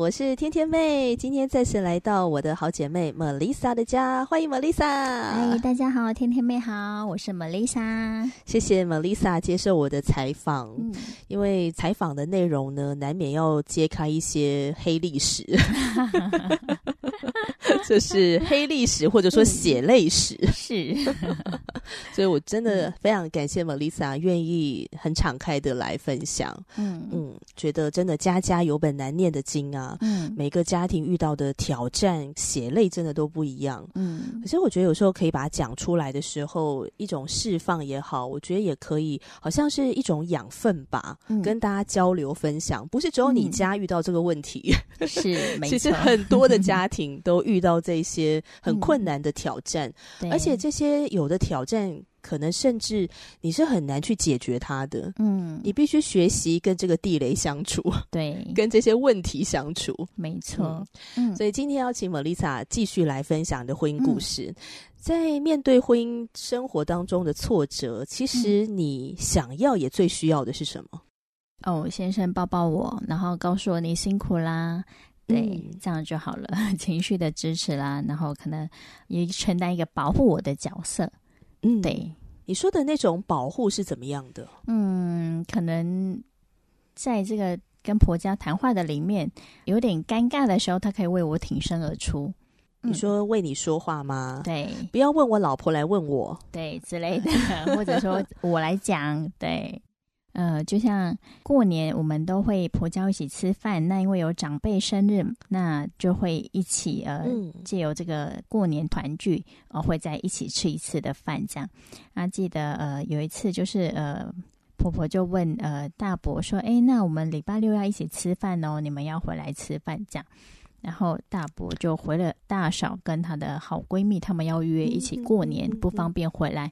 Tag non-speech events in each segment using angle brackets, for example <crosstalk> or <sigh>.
我是天天妹，今天再次来到我的好姐妹 Melissa 的家，欢迎 Melissa。嗨，大家好，天天妹好，我是 Melissa。谢谢 Melissa 接受我的采访，嗯，因为采访的内容呢，难免要揭开一些黑历史。<laughs> 这是黑历史，或者说血泪史，嗯、是，<laughs> 所以我真的非常感谢 Melissa 愿意很敞开的来分享。嗯。嗯，觉得真的家家有本难念的经啊。嗯，每个家庭遇到的挑战、血泪真的都不一样。嗯，可是我觉得有时候可以把它讲出来的时候，一种释放也好，我觉得也可以，好像是一种养分吧，嗯、跟大家交流分享。不是只有你家遇到这个问题，嗯、是，<laughs> 其实很多的 <laughs> 家庭都遇到这些很困难的挑战，嗯、而且这些有的挑战。可能甚至你是很难去解决它的，嗯，你必须学习跟这个地雷相处，对，<laughs> 跟这些问题相处，没错，嗯，嗯，所以今天要请 Melissa 继续来分享你的婚姻故事。嗯，在面对婚姻生活当中的挫折，其实你想要也最需要的是什么？哦，先生抱抱我，然后告诉我你辛苦啦。对，嗯，这样就好了，<laughs> 情绪的支持啦，然后可能也承担一个保护我的角色。嗯，对，你说的那种保护是怎么样的？嗯，可能在这个跟婆家谈话的里面有点尴尬的时候，他可以为我挺身而出。你说为你说话吗？对，不要问我老婆来问我，对之类的，或者说我来讲，对。呃，就像过年，我们都会婆家一起吃饭。那因为有长辈生日，那就会一起呃，借由这个过年团聚，呃，会在一起吃一次的饭这样。啊，记得呃有一次就是呃，婆婆就问呃大伯说：“哎，那我们礼拜六要一起吃饭哦，你们要回来吃饭这样。”然后大伯就回了大嫂跟她的好闺蜜，他们要约一起过年，不方便回来。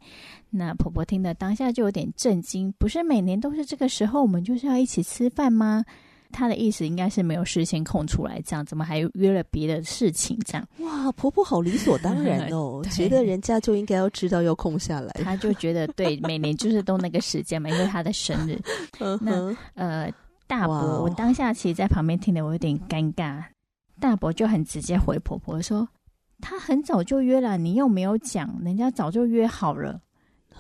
那婆婆听的当下就有点震惊，不是每年都是这个时候，我们就是要一起吃饭吗？她的意思应该是没有事先空出来，这样怎么还约了别的事情？这样哇，婆婆好理所当然 <laughs> 哦，觉得人家就应该要知道要空下来。她就觉得对，每年就是都那个时间嘛，因为她的生日。那呃，大伯，我当下其实在旁边听的，我有点尴尬。大伯就很直接回婆婆说：“他很早就约了，你又没有讲，人家早就约好了。”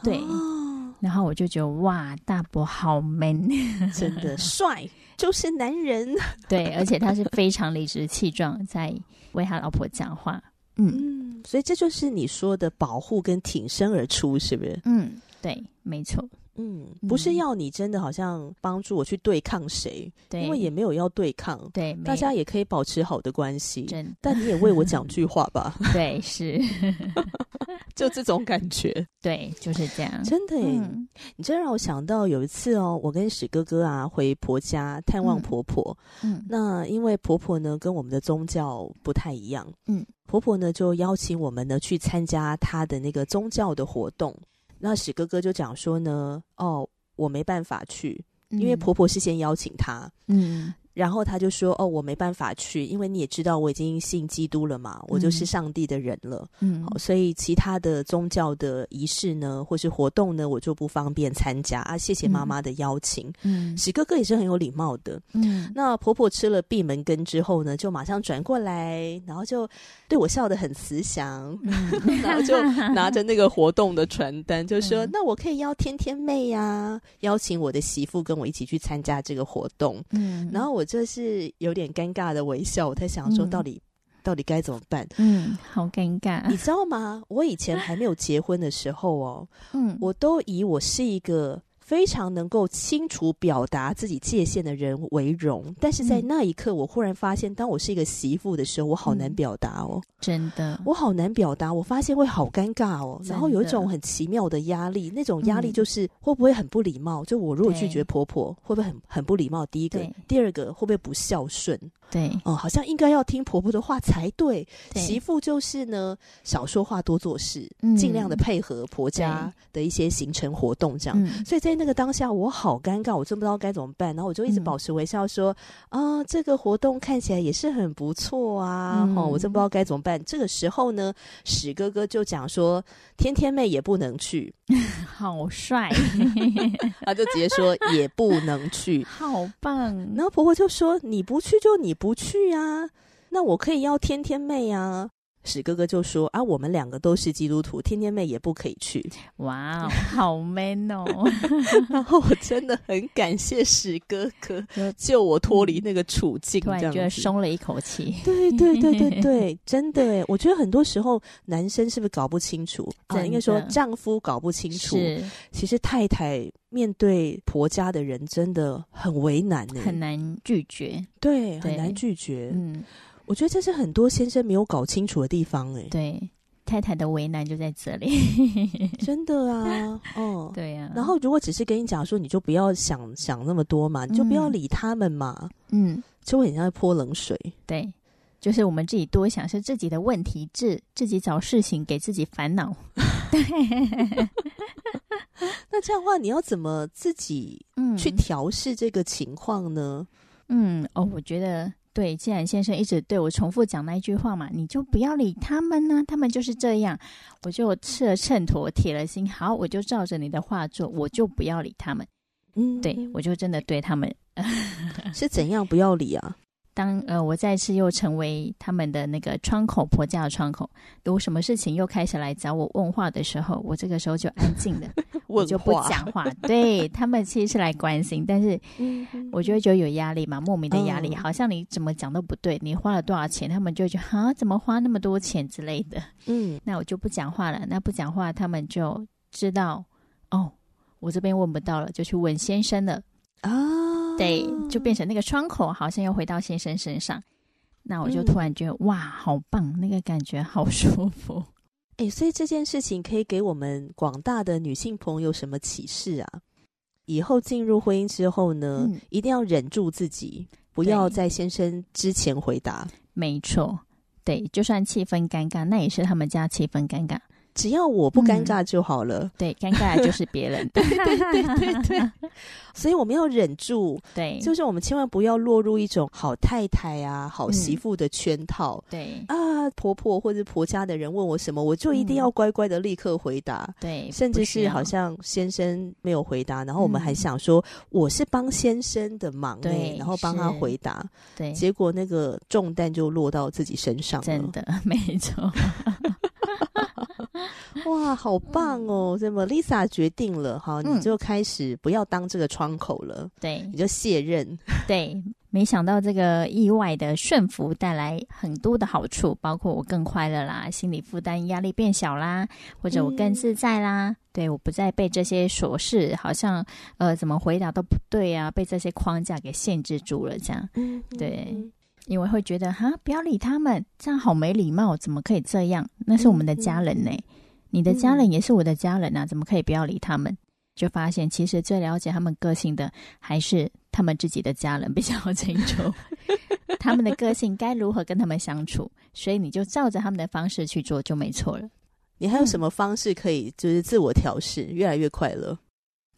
对，哦、然后我就觉得哇，大伯好 man，真的帅，就是男人。<laughs> 对，而且他是非常理直气壮在为他老婆讲话。嗯，嗯，所以这就是你说的保护跟挺身而出，是不是？嗯，对，没错。嗯，不是要你真的好像帮助我去对抗谁，对，因为也没有要对抗，对，大家也可以保持好的关系。真，但你也为我讲 <laughs> 句话吧。对，是，<laughs> 就这种感觉。<laughs> 对，就是这样。真的耶，嗯，你真让我想到有一次哦，我跟史哥哥啊回婆家探望婆婆。嗯，那因为婆婆呢跟我们的宗教不太一样，嗯，婆婆呢就邀请我们呢去参加她的那个宗教的活动。那史哥哥就讲说呢，哦，我没办法去，因为婆婆事先邀请他，嗯。然后他就说：“哦，我没办法去，因为你也知道我已经信基督了嘛，我就是上帝的人了。嗯，好，所以其他的宗教的仪式呢，或是活动呢，我就不方便参加啊。谢谢妈妈的邀请。嗯，史哥哥也是很有礼貌的。嗯，那婆婆吃了闭门羹之后呢，就马上转过来，然后就对我笑得很慈祥，嗯、<laughs> 然后就拿着那个活动的传单，就说：嗯、那我可以邀天天妹呀、啊，邀请我的媳妇跟我一起去参加这个活动。嗯，然后我。就是有点尴尬的微笑，我在想说，到底、嗯、到底该怎么办？嗯，好尴尬，你知道吗？我以前还没有结婚的时候哦，<laughs> 嗯，我都以我是一个非常能够清楚表达自己界限的人为荣。但是在那一刻，我忽然发现，当我是一个媳妇的时候，我好难表达哦，真的，我好难表达。我发现会好尴尬哦，然后有一种很奇妙的压力，那种压力就是会不会很不礼貌？就我如果拒绝婆婆，会不会很很不礼貌？第一个，第二个会不会不孝顺？对，哦、嗯，好像应该要听婆婆的话才对。对，媳妇就是呢，少说话，多做事，嗯、尽量的配合婆家的一些行程活动，这样。嗯、所以在那个当下，我好尴尬，我真不知道该怎么办。然后我就一直保持微笑说：“嗯、啊，这个活动看起来也是很不错啊。嗯”哈，我真不知道该怎么办。这个时候呢，史哥哥就讲说：“天天妹也不能去。<laughs> ”好帅，<laughs> 他就直接说也不能去，<laughs> 好棒。然后婆婆就说：“你不去就你不去啊，那我可以要天天妹啊。”史哥哥就说：“啊，我们两个都是基督徒，天天妹也不可以去。<laughs> ”哇，好 man 哦！<laughs> <laughs> 然后我真的很感谢史哥哥救我脱离那个处境，这样就觉得松了一口气。对对对对对，真的诶，我觉得很多时候男生是不是搞不清楚？啊，应该说丈夫搞不清楚。其实太太面对婆家的人真的很为难呢，很难拒绝。对，很难拒绝。嗯。我觉得这是很多先生没有搞清楚的地方，哎，对，太太的为难就在这里，<laughs> 真的啊，哦，<laughs> 对呀、啊。然后如果只是跟你讲说，你就不要想想那么多嘛，你就不要理他们嘛，嗯，就会很像在泼冷水。对，就是我们自己多想，是自己的问题，自自己找事情给自己烦恼。<laughs> 对，那这样的话，你要怎么自己去调试这个情况呢？嗯，嗯，哦，我觉得。对，既然先生一直对我重复讲那一句话嘛，你就不要理他们呢、啊，他们就是这样。我就吃了秤砣，铁了心，好，我就照着你的话做，我就不要理他们。嗯，对，我就真的对他们 <laughs> 是怎样不要理啊？当呃，我再次又成为他们的那个窗口，婆家的窗口，有什么事情又开始来找我问话的时候，我这个时候就安静的，<laughs> 我就不讲话。对，他们其实是来关心，但是我就会觉得有压力嘛，莫名的压力，好像你怎么讲都不对，你花了多少钱，他们就觉得啊，怎么花那么多钱之类的。嗯，<laughs> 那我就不讲话了。那不讲话，他们就知道哦，我这边问不到了，就去问先生了啊。对，就变成那个窗口，好像又回到先生身上。那我就突然觉得，嗯、哇，好棒，那个感觉好舒服。<laughs> 哎，所以这件事情可以给我们广大的女性朋友什么启示啊？以后进入婚姻之后呢，嗯、一定要忍住自己，不要在先生之前回答。没错，对，就算气氛尴尬，那也是他们家气氛尴尬。只要我不尴尬就好了。嗯、对，尴尬就是别人。<laughs> 对对对对对。所以我们要忍住。对，就是我们千万不要落入一种好太太啊、好媳妇的圈套。嗯、对啊，婆婆或者婆家的人问我什么，我就一定要乖乖的立刻回答。嗯、对，甚至是好像先生没有回答，然后我们还想说我是帮先生的忙，对，然后帮他回答。对，结果那个重担就落到自己身上了。真的，没错。哇，好棒哦！这么 Lisa 决定了哈，你就开始不要当这个窗口了，对，你就卸任。<laughs> 对，没想到这个意外的顺服带来很多的好处，包括我更快乐啦，心理负担压力变小啦，或者我更自在啦。嗯、对，我不再被这些琐事，好像呃怎么回答都不对啊，被这些框架给限制住了。这样，嗯、对，因为会觉得哈，不要理他们，这样好没礼貌，怎么可以这样？那是我们的家人呢。嗯嗯你的家人也是我的家人啊，怎么可以不要理他们？就发现其实最了解他们个性的还是他们自己的家人 <laughs> 比较清楚，<laughs> 他们的个性该如何跟他们相处，所以你就照着他们的方式去做就没错了。你还有什么方式可以就是自我调试，越来越快乐？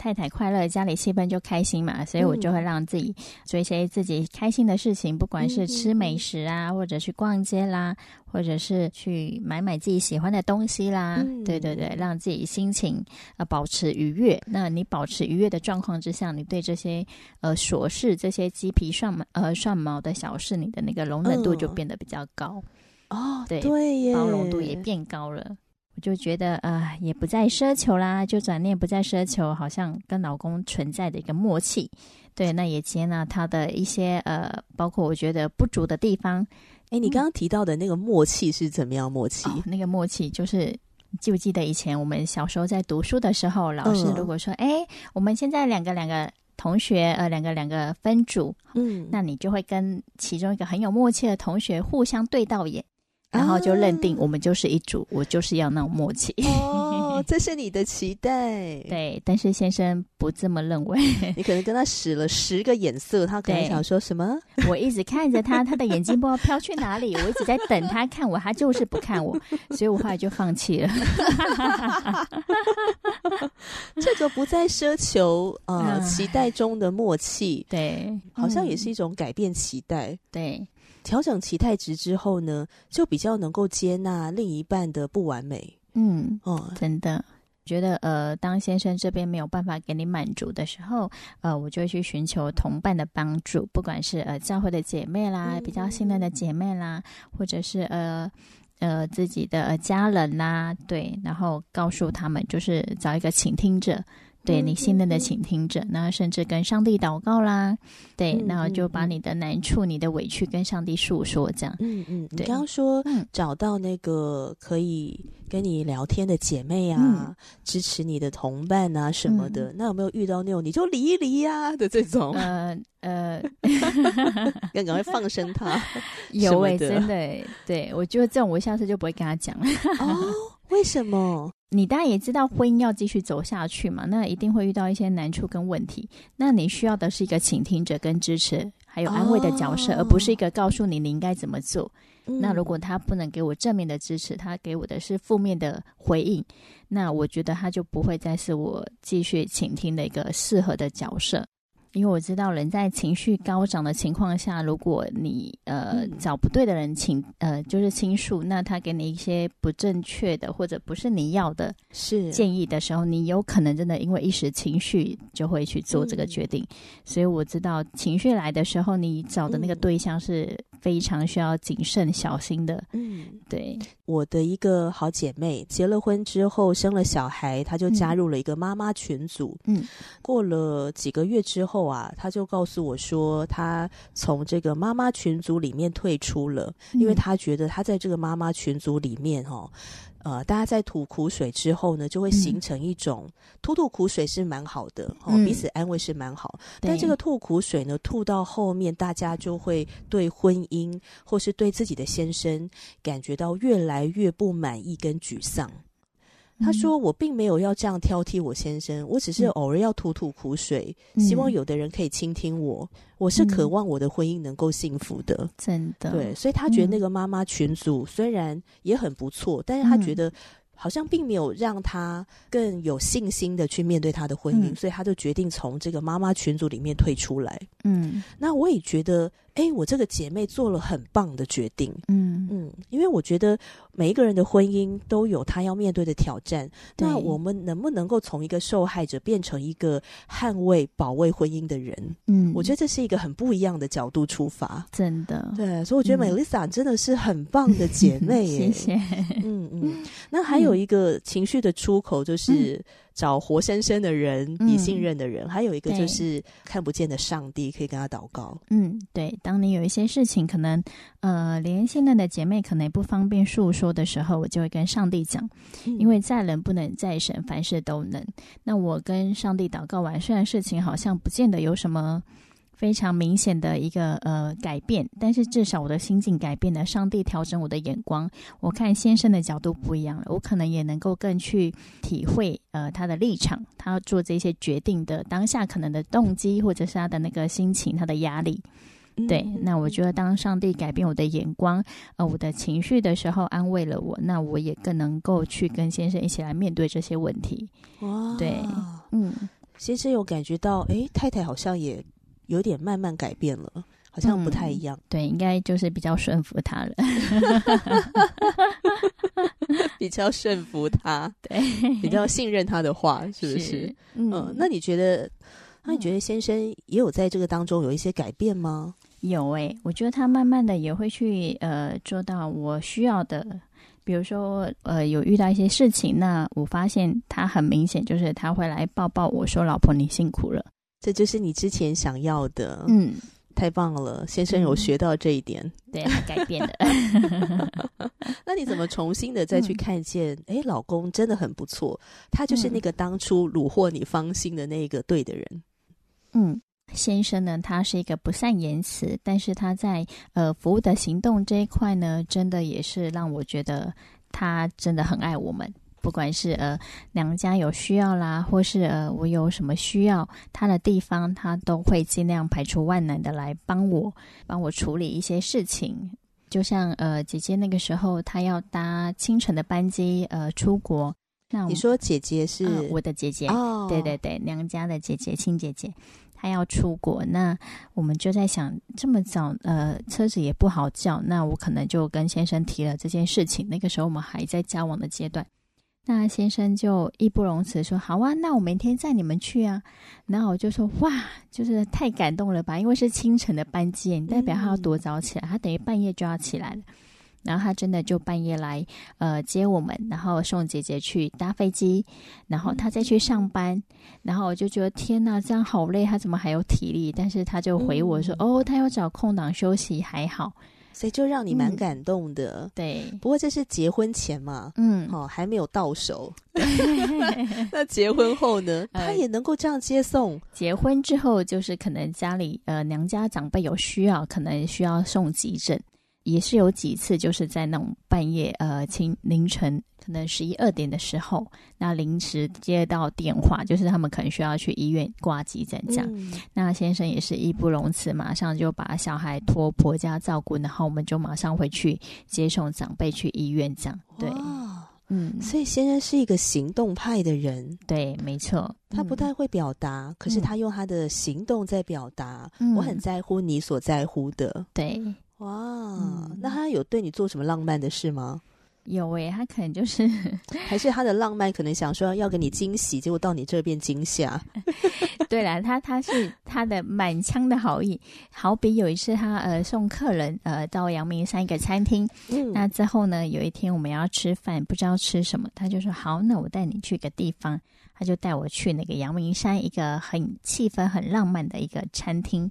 太太快乐，家里气氛就开心嘛，所以我就会让自己做一些自己开心的事情，不管是吃美食啊，或者去逛街啦，或者是去买买自己喜欢的东西啦。嗯、对对对，让自己心情呃保持愉悦。那你保持愉悦的状况之下，你对这些呃琐事、这些鸡皮蒜毛呃蒜毛的小事，你的那个容忍度就变得比较高。哦，对对耶，包容度也变高了。就觉得呃，也不再奢求啦，就转念不再奢求，好像跟老公存在的一个默契。对，那也接纳他的一些呃，包括我觉得不足的地方。哎，你刚刚提到的那个默契是怎么样默契？哦，那个默契就是记不记得以前我们小时候在读书的时候，老师如果说：“哎、嗯，我们现在两个两个同学，呃，两个两个分组，嗯，那你就会跟其中一个很有默契的同学互相对到眼。”然后就认定我们就是一组，啊、我就是要那种默契。哦，<laughs> 这是你的期待。对，但是先生不这么认为。<laughs> 你可能跟他使了十个眼色，他可能想说什么？我一直看着他，他的眼睛不知道飘去哪里。我一直在等他看我，他就是不看我，所以我后来就放弃了。<laughs> 这个不再奢求呃、嗯、期待中的默契，对，好像也是一种改变期待，对。调整期待值之后呢，就比较能够接纳另一半的不完美。嗯，哦，真的觉得呃，当先生这边没有办法给你满足的时候，呃，我就会去寻求同伴的帮助，不管是呃教会的姐妹啦，嗯、比较信任的姐妹啦，或者是呃呃自己的家人啦，对，然后告诉他们，就是找一个倾听者。对，你信任的倾听者，那、嗯、甚至跟上帝祷告啦，对，然后就把你的难处、嗯、你的委屈跟上帝诉说，这样。嗯嗯，对，你刚刚说找到那个可以跟你聊天的姐妹啊，嗯、支持你的同伴啊什么的，嗯、那有没有遇到那种你就离一离呀、啊、的这种？呃呃，<laughs> 要赶快放生他。有哎、欸，真的、欸，对我觉得这种我下次就不会跟他讲了。哦，为什么？你当然也知道婚姻要继续走下去嘛，那一定会遇到一些难处跟问题。那你需要的是一个倾听者跟支持，还有安慰的角色，哦、而不是一个告诉你你应该怎么做。嗯、那如果他不能给我正面的支持，他给我的是负面的回应，那我觉得他就不会再是我继续倾听的一个适合的角色。因为我知道人在情绪高涨的情况下，如果你呃找不对的人倾呃就是倾诉，那他给你一些不正确的或者不是你要的是。建议的时候，你有可能真的因为一时情绪就会去做这个决定。嗯、所以我知道情绪来的时候，你找的那个对象是非常需要谨慎小心的。嗯，对。我的一个好姐妹结了婚之后生了小孩，她就加入了一个妈妈群组。嗯，过了几个月之后啊，她就告诉我说，她从这个妈妈群组里面退出了，因为她觉得她在这个妈妈群组里面哈。呃，大家在吐苦水之后呢，就会形成一种、嗯、吐吐苦水是蛮好的，哦，嗯、彼此安慰是蛮好。但这个吐苦水呢，吐到后面，大家就会对婚姻或是对自己的先生感觉到越来越不满意跟沮丧。他说：“我并没有要这样挑剔我先生，我只是偶尔要吐吐苦水，嗯、希望有的人可以倾听我。我是渴望我的婚姻能够幸福的，真的。对，所以他觉得那个妈妈群组虽然也很不错，嗯、但是他觉得。”好像并没有让他更有信心的去面对他的婚姻，嗯、所以他就决定从这个妈妈群组里面退出来。嗯，那我也觉得，哎，我这个姐妹做了很棒的决定。嗯嗯，因为我觉得每一个人的婚姻都有他要面对的挑战。那我们能不能够从一个受害者变成一个捍卫、保卫婚姻的人？嗯，我觉得这是一个很不一样的角度出发。真的，对，所以我觉得 Melissa 真的是很棒的姐妹 <laughs> 耶。谢谢。嗯嗯，那还有。有一个情绪的出口，就是找活生生的人，你、嗯、信任的人；还有一个就是看不见的上帝，可以跟他祷告。嗯，对。当你有一些事情，可能呃，连现在的姐妹可能也不方便诉说的时候，我就会跟上帝讲，嗯、因为在人不能，在神凡事都能。那我跟上帝祷告完，虽然事情好像不见得有什么。非常明显的一个呃改变，但是至少我的心境改变了。上帝调整我的眼光，我看先生的角度不一样了，我可能也能够更去体会呃他的立场，他要做这些决定的当下可能的动机，或者是他的那个心情，他的压力。对，那我觉得当上帝改变我的眼光，呃，我的情绪的时候，安慰了我，那我也更能够去跟先生一起来面对这些问题。哇，对，嗯，先生有感觉到，哎，太太好像也。有点慢慢改变了，好像不太一样。嗯、对，应该就是比较顺服他了 <laughs> <laughs> 比较顺服他，对，比较信任他的话，是不是？是嗯，嗯，那你觉得？那你觉得先生也有在这个当中有一些改变吗？有诶、欸，我觉得他慢慢的也会去呃做到我需要的，比如说呃有遇到一些事情，那我发现他很明显就是他会来抱抱我说：“老婆，你辛苦了。”这就是你之前想要的，嗯，太棒了，先生有学到这一点，嗯、对，他改变了。<laughs> 那你怎么重新的再去看见？哎、嗯，老公真的很不错，他就是那个当初虏获你芳心的那个对的人。嗯，先生呢，他是一个不善言辞，但是他在呃服务的行动这一块呢，真的也是让我觉得他真的很爱我们。不管是呃娘家有需要啦，或是呃我有什么需要他的地方，他都会尽量排除万难的来帮我，帮我处理一些事情。就像呃姐姐那个时候，她要搭清晨的班机呃出国。那你说姐姐是、呃、我的姐姐哦？对对对，娘家的姐姐亲姐姐，她要出国，那我们就在想，这么早呃车子也不好叫，那我可能就跟先生提了这件事情。那个时候我们还在交往的阶段。那先生就义不容辞说：“好啊，那我明天载你们去啊。”然后我就说：“哇，就是太感动了吧？因为是清晨的班机，你代表他要多早起来？他等于半夜就要起来了。然后他真的就半夜来呃接我们，然后送姐姐去搭飞机，然后他再去上班。然后我就觉得天哪，这样好累，他怎么还有体力？但是他就回我说：‘哦，他要找空档休息，还好。’”所以就让你蛮感动的，嗯、对。不过这是结婚前嘛，嗯，哦，还没有到手。<laughs> 那结婚后呢？<laughs> 他也能够这样接送。呃、结婚之后，就是可能家里呃娘家长辈有需要，可能需要送急诊。也是有几次，就是在那种半夜，呃，清凌晨可能十一二点的时候，那临时接到电话，就是他们可能需要去医院挂急诊这样。嗯、那先生也是义不容辞，马上就把小孩托婆家照顾，然后我们就马上回去接送长辈去医院这样。对，嗯，所以先生是一个行动派的人，对，没错，他不太会表达，嗯、可是他用他的行动在表达，嗯、我很在乎你所在乎的，对。哇，嗯、那他有对你做什么浪漫的事吗？有诶、欸，他可能就是，<laughs> 还是他的浪漫可能想说要给你惊喜，结果到你这边惊吓。<laughs> 对啦，他他是 <laughs> 他的满腔的好意，好比有一次他呃送客人呃到阳明山一个餐厅，嗯，那之后呢有一天我们要吃饭，不知道吃什么，他就说好，那我带你去一个地方，他就带我去那个阳明山一个很气氛很浪漫的一个餐厅。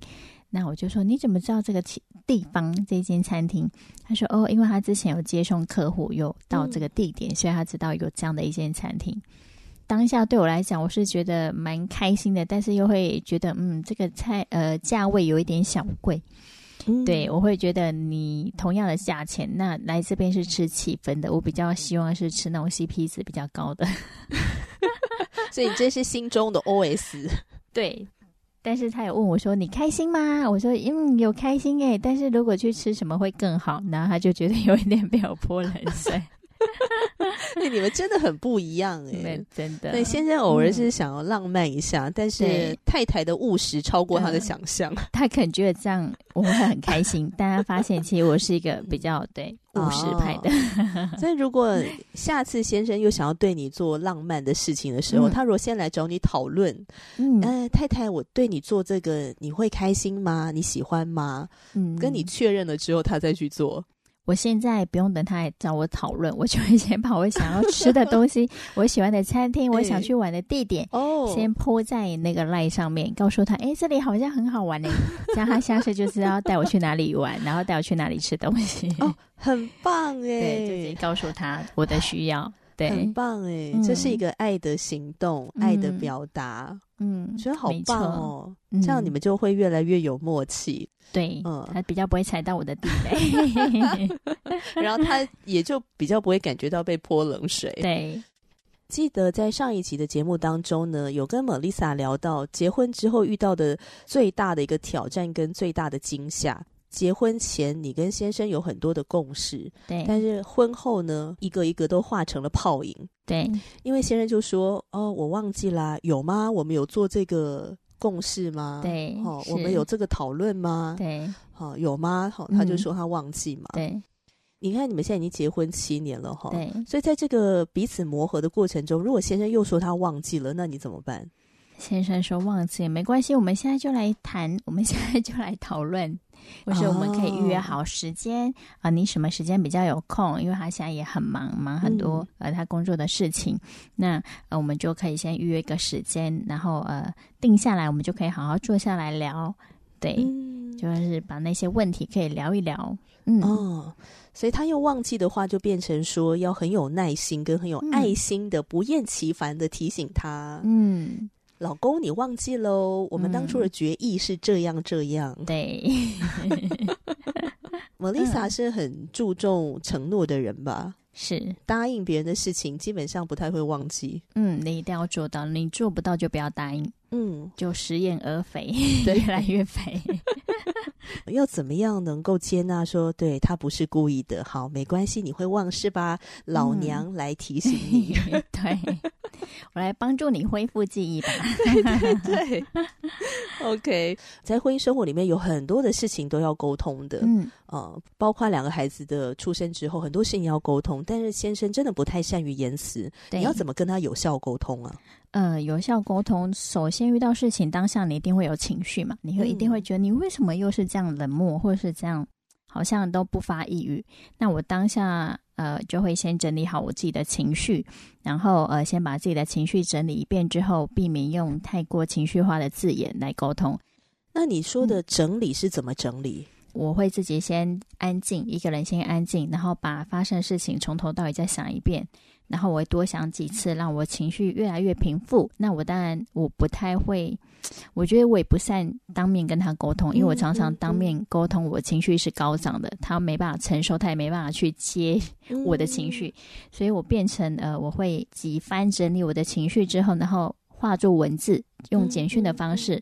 那我就说，你怎么知道这个地方这间餐厅？他说哦，因为他之前有接送客户，有到这个地点，嗯、所以他知道有这样的一间餐厅。当下对我来讲，我是觉得蛮开心的，但是又会觉得嗯，这个菜呃价位有一点小贵。嗯、对，我会觉得你同样的价钱，那来这边是吃气氛的，我比较希望是吃那种 CP 值比较高的。<laughs> 所以你这是心中的 OS。对。但是他也问我说：“你开心吗？”我说：“嗯，有开心诶。但是如果去吃什么会更好？”然后他就觉得有一点被我泼冷水。对，<laughs> 你们真的很不一样诶，真的。对，先生偶尔是想要浪漫一下，嗯、但是太太的务实超过他的想象。<laughs> 他可能觉得这样我会很开心，<laughs> 但他发现其实我是一个比较对。务实派的，哦，所以如果下次先生又想要对你做浪漫的事情的时候，嗯、他如果先来找你讨论，嗯，呃，太太，我对你做这个，你会开心吗？你喜欢吗？嗯，跟你确认了之后，他再去做。我现在不用等他来找我讨论，我就会先把我想要吃的东西、<laughs> 我喜欢的餐厅、我想去玩的地点，哦，先 po 在那个 line 上面，告诉他，哎，这里好像很好玩呢，这样他下次就知道带我去哪里玩，然后带我去哪里吃东西。哦，很棒哎，<laughs> 对，就可以告诉他我的需要。对，很棒哎，这是一个爱的行动，爱的表达，嗯，觉得好棒哦，这样你们就会越来越有默契。对，嗯，他比较不会踩到我的地雷，<laughs> 然后他也就比较不会感觉到被泼冷水。对，记得在上一集的节目当中呢，有跟 Melissa 聊到结婚之后遇到的最大的一个挑战跟最大的惊吓。结婚前你跟先生有很多的共识，对，但是婚后呢，一个一个都化成了泡影，对，因为先生就说：“哦，我忘记啦，有吗？我们有做这个。”共识吗？对，哦，我们有这个讨论吗？对，好，有吗？好，他就说他忘记嘛。对，你看你们现在已经结婚七年了哈。对，所以在这个彼此磨合的过程中，如果先生又说他忘记了，那你怎么办？先生说忘记也没关系，我们现在就来谈，我们现在就来讨论。或是我们可以预约好时间啊、你什么时间比较有空？因为他现在也很忙，忙很多、嗯、呃他工作的事情。那呃我们就可以先预约一个时间，然后呃定下来，我们就可以好好坐下来聊。对，嗯、就是把那些问题可以聊一聊。嗯哦，所以他又忘记的话，就变成说要很有耐心跟很有爱心的、嗯、不厌其烦的提醒他。嗯，老公，你忘记喽？我们当初的决议是这样这样。嗯、对。<laughs> Melissa 是很注重承诺的人吧？是答应别人的事情，基本上不太会忘记。嗯，你一定要做到，你做不到就不要答应。嗯，就食言而肥，<laughs> 对，越来越肥。<laughs> 要怎么样能够接纳说，对，他不是故意的？好，没关系，你会忘是吧？老娘来提醒你。嗯、<laughs> 对，我来帮助你恢复记忆吧。对对对。OK，在婚姻生活里面有很多的事情都要沟通的。嗯。呃，包括两个孩子的出生之后，很多事情要沟通。但是先生真的不太善于言辞，你要怎么跟他有效沟通啊？呃，有效沟通，首先遇到事情当下，你一定会有情绪嘛？你会一定会觉得，你为什么又是这样冷漠，或者是这样，好像都不发一语？那我当下呃，就会先整理好我自己的情绪，然后呃，先把自己的情绪整理一遍之后，避免用太过情绪化的字眼来沟通。那你说的整理是怎么整理？嗯我会自己先安静，一个人先安静，然后把发生的事情从头到尾再想一遍，然后我会多想几次，让我情绪越来越平复。那我当然我不太会，我觉得我也不善当面跟他沟通，因为我常常当面沟通，我情绪是高涨的，他没办法承受，他也没办法去接我的情绪，所以我变成呃，我会几番整理我的情绪之后，然后化作文字，用简讯的方式。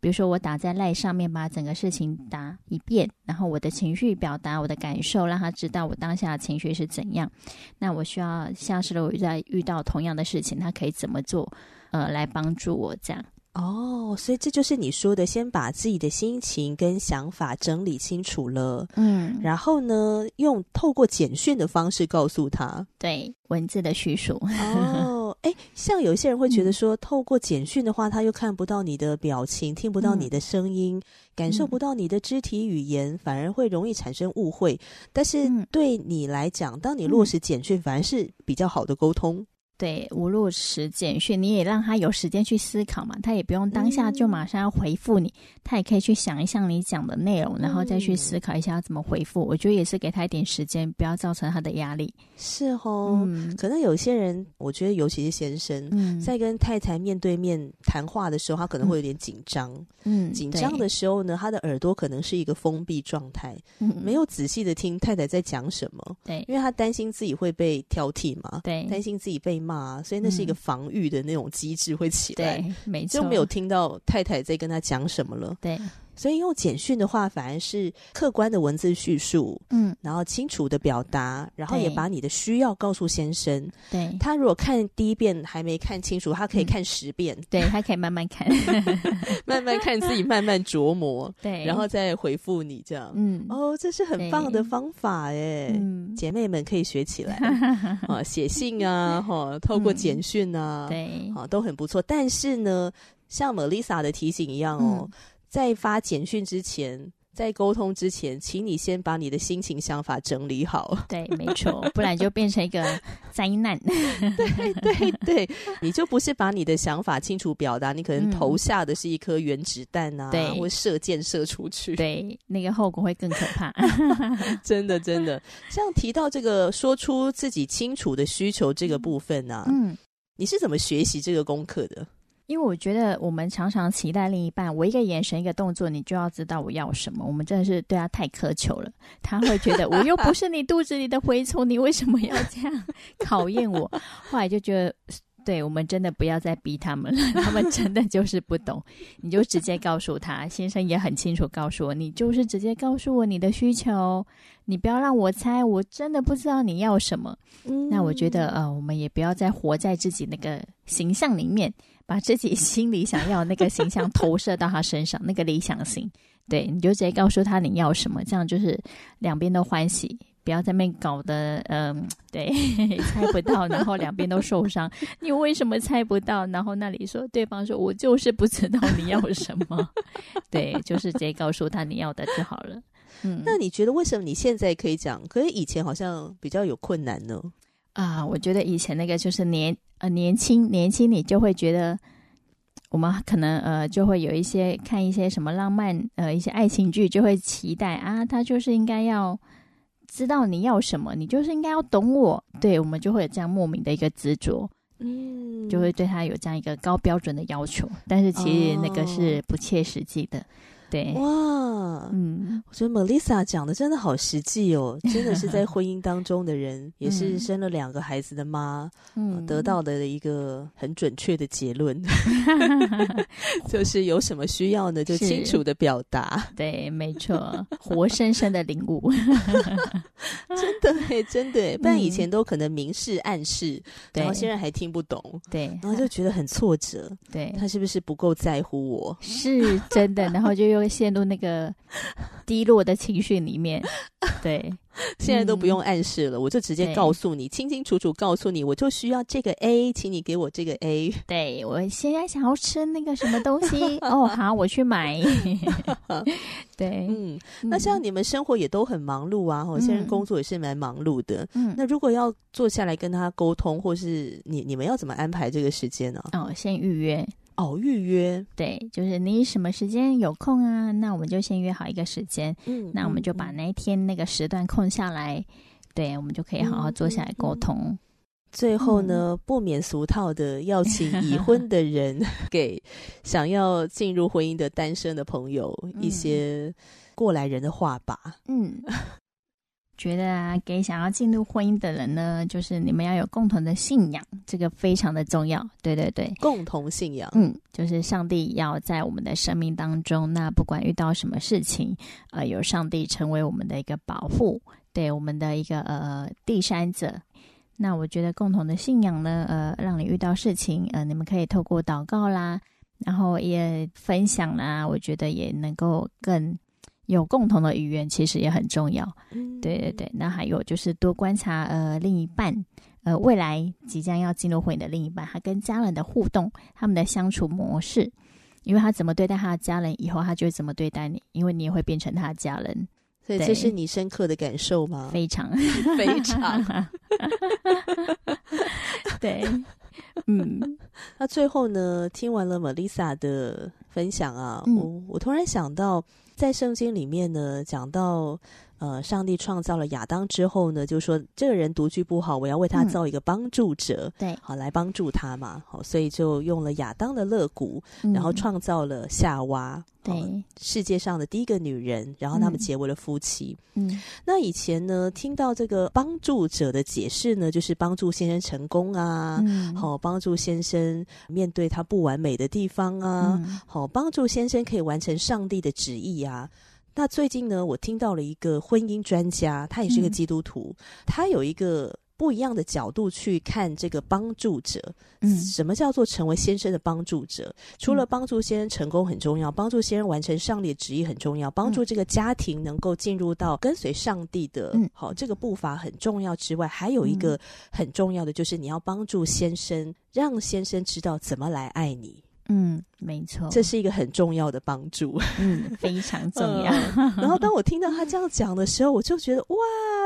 比如说，我打在赖上面，把整个事情打一遍，然后我的情绪表达，我的感受，让他知道我当下的情绪是怎样。那我需要下次如果再遇到同样的事情，他可以怎么做？呃，来帮助我这样。哦，所以这就是你说的，先把自己的心情跟想法整理清楚了，嗯，然后呢，用透过简讯的方式告诉他，对，文字的叙述。<laughs> 哦，哎，像有一些人会觉得说，透过简讯的话，他又看不到你的表情，听不到你的声音，嗯，感受不到你的肢体语言，反而会容易产生误会。但是对你来讲，当你落实简讯，反而是比较好的沟通。对，无落实简讯，你也让他有时间去思考嘛，他也不用当下就马上要回复你，嗯、他也可以去想一想你讲的内容，然后再去思考一下要怎么回复。我觉得也是给他一点时间，不要造成他的压力。是哦，嗯、可能有些人，我觉得尤其是先生，嗯、在跟太太面对面谈话的时候，他可能会有点紧张。嗯，紧张的时候呢，他的耳朵可能是一个封闭状态，嗯、没有仔细的听太太在讲什么。对，因为他担心自己会被挑剔嘛，对，担心自己被。嘛，所以那是一个防御的那种机制会起来，对，没错，就没有听到太太在跟他讲什么了，对。所以用简讯的话，反而是客观的文字叙述，嗯，然后清楚的表达，然后也把你的需要告诉先生。对，他如果看第一遍还没看清楚，他可以看十遍，嗯、对，他可以慢慢看，<laughs> 慢慢看自己慢慢琢磨，对，然后再回复你这样。嗯，哦，这是很棒的方法哎，嗯，姐妹们可以学起来。啊，<laughs> 写信啊，哈，透过简讯啊，对，啊，都很不错。但是呢，像 Melissa 的提醒一样哦。嗯在发简讯之前，在沟通之前，请你先把你的心情想法整理好。对，没错，不然就变成一个灾难。<laughs> 对对对，你就不是把你的想法清楚表达，你可能投下的是一颗原子弹啊，对，或射箭射出去，对，那个后果会更可怕。<laughs> 真的真的，像提到这个说出自己清楚的需求这个部分啊，嗯，你是怎么学习这个功课的？因为我觉得我们常常期待另一半，我一个眼神、一个动作，你就要知道我要什么。我们真的是对他太苛求了，他会觉得我又不是你肚子里的蛔虫，你为什么要这样 <laughs> 考验我？后来就觉得，对，我们真的不要再逼他们了，他们真的就是不懂。你就直接告诉他，先生也很清楚告诉我，你就是直接告诉我你的需求，你不要让我猜，我真的不知道你要什么。嗯，那我觉得，呃，我们也不要再活在自己那个形象里面。把自己心里想要那个形象投射到他身上，那个理想型，对，你就直接告诉他你要什么，这样就是两边都欢喜，不要在那搞得嗯，对，<laughs> 猜不到，然后两边都受伤。你为什么猜不到？然后那里说对方说，我就是不知道你要什么，<laughs> 对，就是直接告诉他你要的就好了。嗯，那你觉得为什么你现在可以讲，可是以前好像比较有困难呢？啊，我觉得以前那个就是年呃年轻年轻，你就会觉得我们可能呃就会有一些看一些什么浪漫呃一些爱情剧，就会期待啊，他就是应该要知道你要什么，你就是应该要懂我，对，我们就会有这样莫名的一个执着，嗯，就会对他有这样一个高标准的要求，但是其实那个是不切实际的。对。哇，嗯，我觉得 Melissa 讲的真的好实际哦，<laughs> 真的是在婚姻当中的人，也是生了两个孩子的妈，嗯，得到的一个很准确的结论，<laughs> <laughs> 就是有什么需要呢，就清楚的表达。对，没错，活生生的领悟，真的哎，真的，不然以前都可能明示暗示，然后现在还听不懂，对，然后就觉得很挫折，对，他是不是不够在乎我？是真的，然后就又。会陷入那个 <laughs> 低落的情绪里面，<laughs> 对，现在都不用暗示了，嗯、我就直接告诉你，清清楚楚告诉你，我就需要这个 A，请你给我这个 A。对，我现在想要吃那个什么东西，<laughs> 哦，好，我去买。对，嗯，那像你们生活也都很忙碌啊，我、嗯、现在工作也是蛮忙碌的。嗯，那如果要坐下来跟他沟通，或是你你们要怎么安排这个时间呢？哦，先预约。哦，预约对，就是你什么时间有空啊？那我们就先约好一个时间，嗯，那我们就把那一天那个时段空下来，嗯、对，我们就可以好好坐下来沟通。最后呢，嗯、不免俗套的要请已婚的人 <laughs> 给想要进入婚姻的单身的朋友一些过来人的话吧。嗯。觉得啊，给想要进入婚姻的人呢，就是你们要有共同的信仰，这个非常的重要。对对对，共同信仰，嗯，就是上帝要在我们的生命当中，那不管遇到什么事情，呃，有上帝成为我们的一个保护，对我们的一个呃第三者。那我觉得共同的信仰呢，呃，让你遇到事情，呃，你们可以透过祷告啦，然后也分享啦，我觉得也能够更。有共同的语言其实也很重要，嗯、对对对。那还有就是多观察呃另一半，呃未来即将要进入婚姻的另一半，他跟家人的互动，他们的相处模式，因为他怎么对待他的家人，以后他就会怎么对待你，因为你也会变成他的家人。所以这是你深刻的感受吗？非常非常。<laughs> 对，<laughs> 嗯。那最后呢，听完了 Melissa 的分享啊，嗯、我我突然想到。在圣经里面呢，讲到。呃，上帝创造了亚当之后呢，就说这个人独居不好，我要为他造一个帮助者，嗯、对，好来帮助他嘛，好，所以就用了亚当的肋骨，嗯、然后创造了夏娃，对，世界上的第一个女人，然后他们结为了夫妻。嗯，那以前呢，听到这个帮助者的解释呢，就是帮助先生成功啊，嗯、好，帮助先生面对他不完美的地方啊，嗯、好，帮助先生可以完成上帝的旨意啊。那最近呢，我听到了一个婚姻专家，他也是一个基督徒，嗯、他有一个不一样的角度去看这个帮助者。嗯，什么叫做成为先生的帮助者？除了帮助先生成功很重要，帮助先生完成上帝的旨意很重要，帮助这个家庭能够进入到跟随上帝的、嗯、好这个步伐很重要之外，还有一个很重要的就是你要帮助先生，让先生知道怎么来爱你。嗯，没错，这是一个很重要的帮助，嗯，非常重要。<laughs> 嗯、然后当我听到他这样讲的时候，我就觉得哇，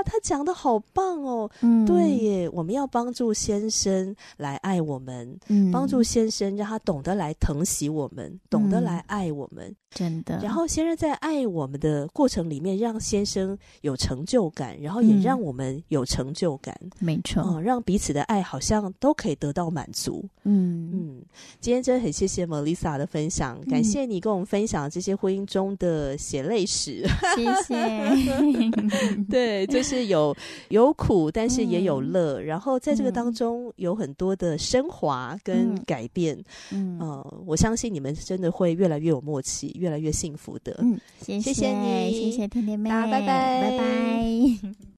他讲的好棒哦。嗯，对耶，我们要帮助先生来爱我们，嗯，帮助先生让他懂得来疼惜我们，嗯、懂得来爱我们，真的。然后先生在爱我们的过程里面，让先生有成就感，然后也让我们有成就感，嗯、没错，嗯，让彼此的爱好像都可以得到满足。嗯嗯，今天真的很谢谢。谢谢 Melissa 的分享，感谢你跟我们分享这些婚姻中的血泪史。谢谢。<laughs> 对，就是有有苦，但是也有乐，嗯、然后在这个当中有很多的升华跟改变。嗯，呃，我相信你们真的会越来越有默契，越来越幸福的。嗯，谢谢，谢谢你，谢谢甜甜妹，拜拜，拜拜。<laughs>